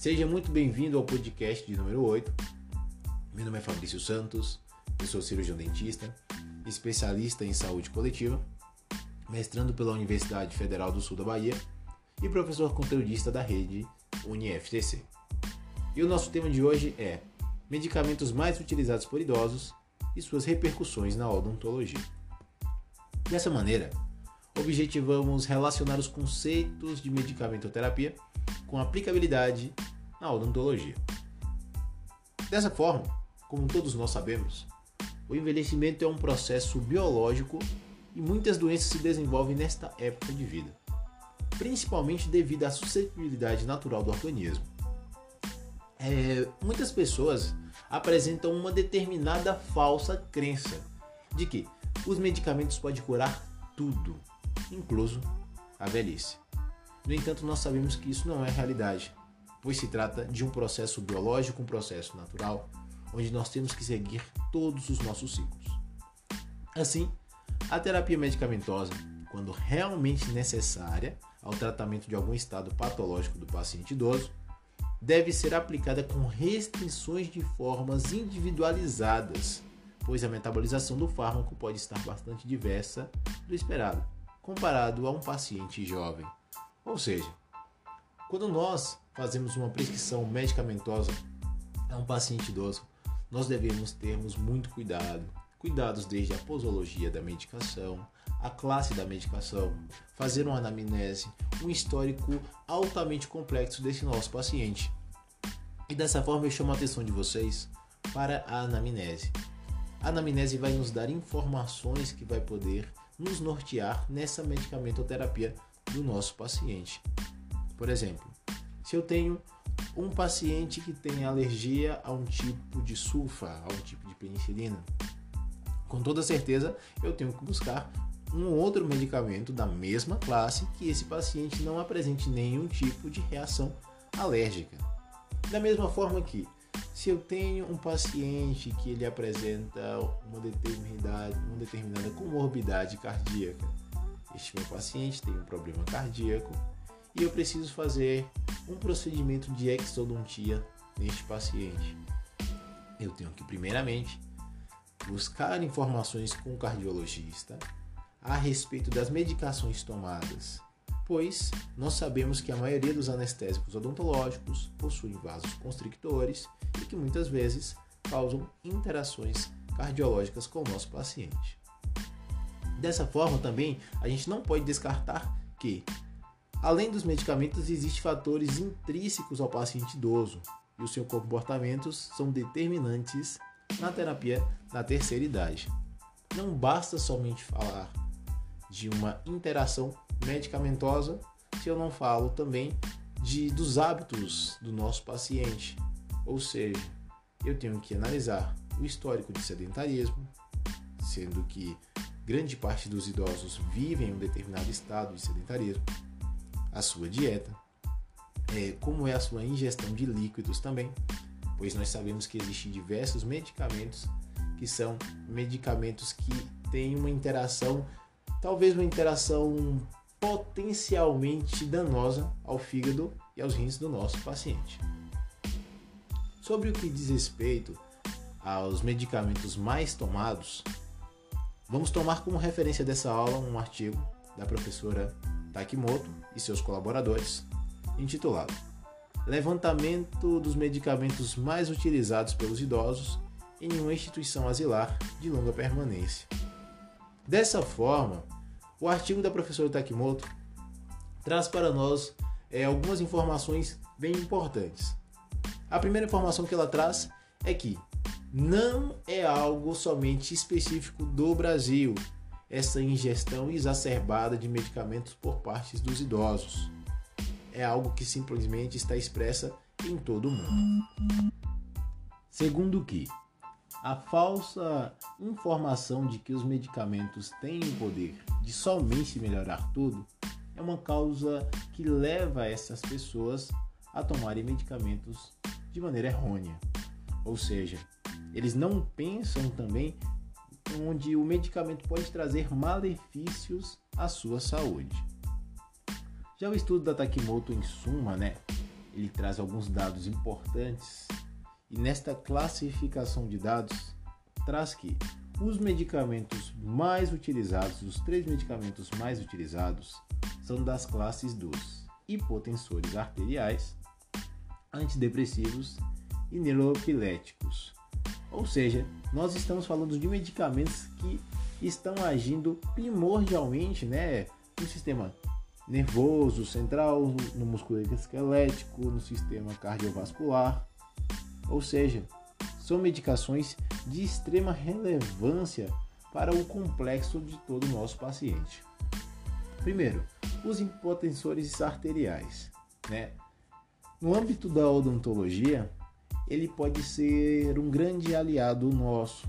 Seja muito bem-vindo ao podcast de número 8. Meu nome é Fabrício Santos, eu sou cirurgião dentista, especialista em saúde coletiva, mestrando pela Universidade Federal do Sul da Bahia e professor conteudista da rede UniFTC. E o nosso tema de hoje é medicamentos mais utilizados por idosos e suas repercussões na odontologia. Dessa maneira, objetivamos relacionar os conceitos de medicamentoterapia com aplicabilidade na odontologia. Dessa forma, como todos nós sabemos, o envelhecimento é um processo biológico e muitas doenças se desenvolvem nesta época de vida, principalmente devido à suscetibilidade natural do organismo. É, muitas pessoas apresentam uma determinada falsa crença de que os medicamentos podem curar tudo, incluso a velhice. No entanto, nós sabemos que isso não é realidade, pois se trata de um processo biológico, um processo natural, onde nós temos que seguir todos os nossos ciclos. Assim, a terapia medicamentosa, quando realmente necessária ao tratamento de algum estado patológico do paciente idoso, deve ser aplicada com restrições de formas individualizadas, pois a metabolização do fármaco pode estar bastante diversa do esperado, comparado a um paciente jovem. Ou seja, quando nós fazemos uma prescrição medicamentosa a um paciente idoso, nós devemos termos muito cuidado. Cuidados desde a posologia da medicação, a classe da medicação, fazer uma anamnese, um histórico altamente complexo desse nosso paciente. E dessa forma eu chamo a atenção de vocês para a anamnese. A anamnese vai nos dar informações que vai poder nos nortear nessa medicamentoterapia do nosso paciente. Por exemplo, se eu tenho um paciente que tem alergia a um tipo de sulfa, a um tipo de penicilina, com toda certeza eu tenho que buscar um outro medicamento da mesma classe que esse paciente não apresente nenhum tipo de reação alérgica. Da mesma forma que se eu tenho um paciente que ele apresenta uma determinada, uma determinada comorbidade cardíaca, este meu paciente tem um problema cardíaco e eu preciso fazer um procedimento de exodontia neste paciente. Eu tenho que primeiramente buscar informações com o cardiologista a respeito das medicações tomadas, pois nós sabemos que a maioria dos anestésicos odontológicos possuem vasos constrictores e que muitas vezes causam interações cardiológicas com o nosso paciente. Dessa forma também, a gente não pode descartar que, além dos medicamentos, existem fatores intrínsecos ao paciente idoso e os seus comportamentos são determinantes na terapia da terceira idade. Não basta somente falar de uma interação medicamentosa se eu não falo também de, dos hábitos do nosso paciente. Ou seja, eu tenho que analisar o histórico de sedentarismo, sendo que grande parte dos idosos vivem em um determinado estado de sedentarismo, a sua dieta, é, como é a sua ingestão de líquidos também, pois nós sabemos que existem diversos medicamentos que são medicamentos que têm uma interação, talvez uma interação potencialmente danosa ao fígado e aos rins do nosso paciente. Sobre o que diz respeito aos medicamentos mais tomados, vamos tomar como referência dessa aula um artigo da professora Takimoto e seus colaboradores, intitulado levantamento dos medicamentos mais utilizados pelos idosos em uma instituição asilar de longa permanência. Dessa forma, o artigo da professora Takimoto traz para nós é, algumas informações bem importantes. A primeira informação que ela traz é que não é algo somente específico do Brasil, essa ingestão exacerbada de medicamentos por parte dos idosos é algo que simplesmente está expressa em todo o mundo. Segundo que a falsa informação de que os medicamentos têm o poder de somente melhorar tudo é uma causa que leva essas pessoas a tomarem medicamentos de maneira errônea. Ou seja, eles não pensam também onde o medicamento pode trazer malefícios à sua saúde. Já o estudo da Takimoto, em suma, né, ele traz alguns dados importantes e nesta classificação de dados traz que os medicamentos mais utilizados, os três medicamentos mais utilizados, são das classes dos hipotensores arteriais, antidepressivos e neuropiléticos. Ou seja, nós estamos falando de medicamentos que estão agindo primordialmente né, no sistema nervoso central, no músculo esquelético, no sistema cardiovascular. Ou seja, são medicações de extrema relevância para o complexo de todo o nosso paciente. Primeiro, os hipotensores arteriais. Né? No âmbito da odontologia, ele pode ser um grande aliado nosso.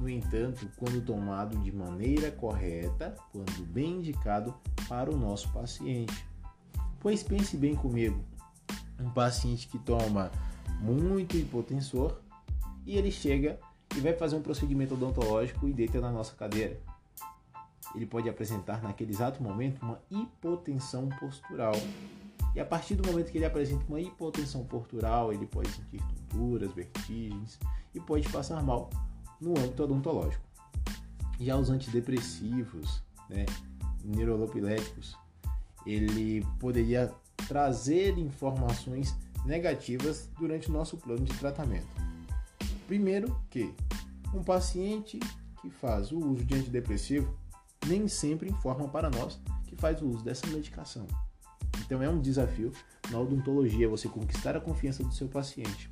No entanto, quando tomado de maneira correta, quando bem indicado para o nosso paciente. Pois pense bem comigo, um paciente que toma muito hipotensor e ele chega e vai fazer um procedimento odontológico e deita na nossa cadeira. Ele pode apresentar naquele exato momento uma hipotensão postural. E a partir do momento que ele apresenta uma hipotensão postural, ele pode sentir tonturas, vertigens e pode passar mal no âmbito odontológico. Já os antidepressivos, né, neurolopiléticos, ele poderia trazer informações negativas durante o nosso plano de tratamento. Primeiro que um paciente que faz o uso de antidepressivo nem sempre informa para nós que faz o uso dessa medicação. Então é um desafio na odontologia você conquistar a confiança do seu paciente.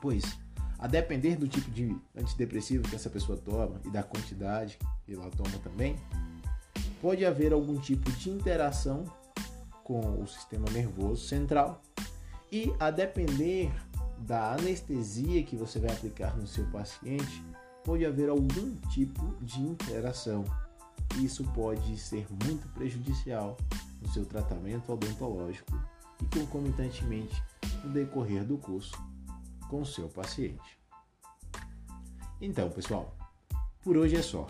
Pois, a depender do tipo de antidepressivo que essa pessoa toma e da quantidade que ela toma também, pode haver algum tipo de interação com o sistema nervoso central e a depender da anestesia que você vai aplicar no seu paciente, pode haver algum tipo de interação. Isso pode ser muito prejudicial no seu tratamento odontológico e concomitantemente no decorrer do curso com o seu paciente. Então, pessoal, por hoje é só.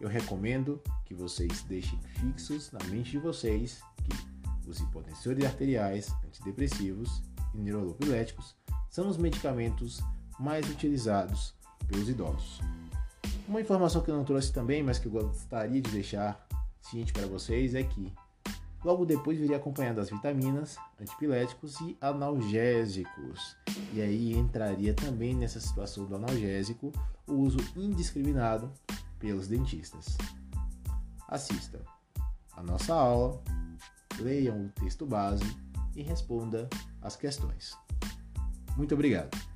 Eu recomendo que vocês deixem fixos na mente de vocês que os hipotensores arteriais, antidepressivos e neurolepléticos são os medicamentos mais utilizados pelos idosos. Uma informação que eu não trouxe também, mas que eu gostaria de deixar ciente para vocês é que logo depois viria acompanhado das vitaminas, antipiléticos e analgésicos. E aí entraria também nessa situação do analgésico o uso indiscriminado pelos dentistas. Assista a nossa aula, leiam o texto base e responda as questões. Muito obrigado.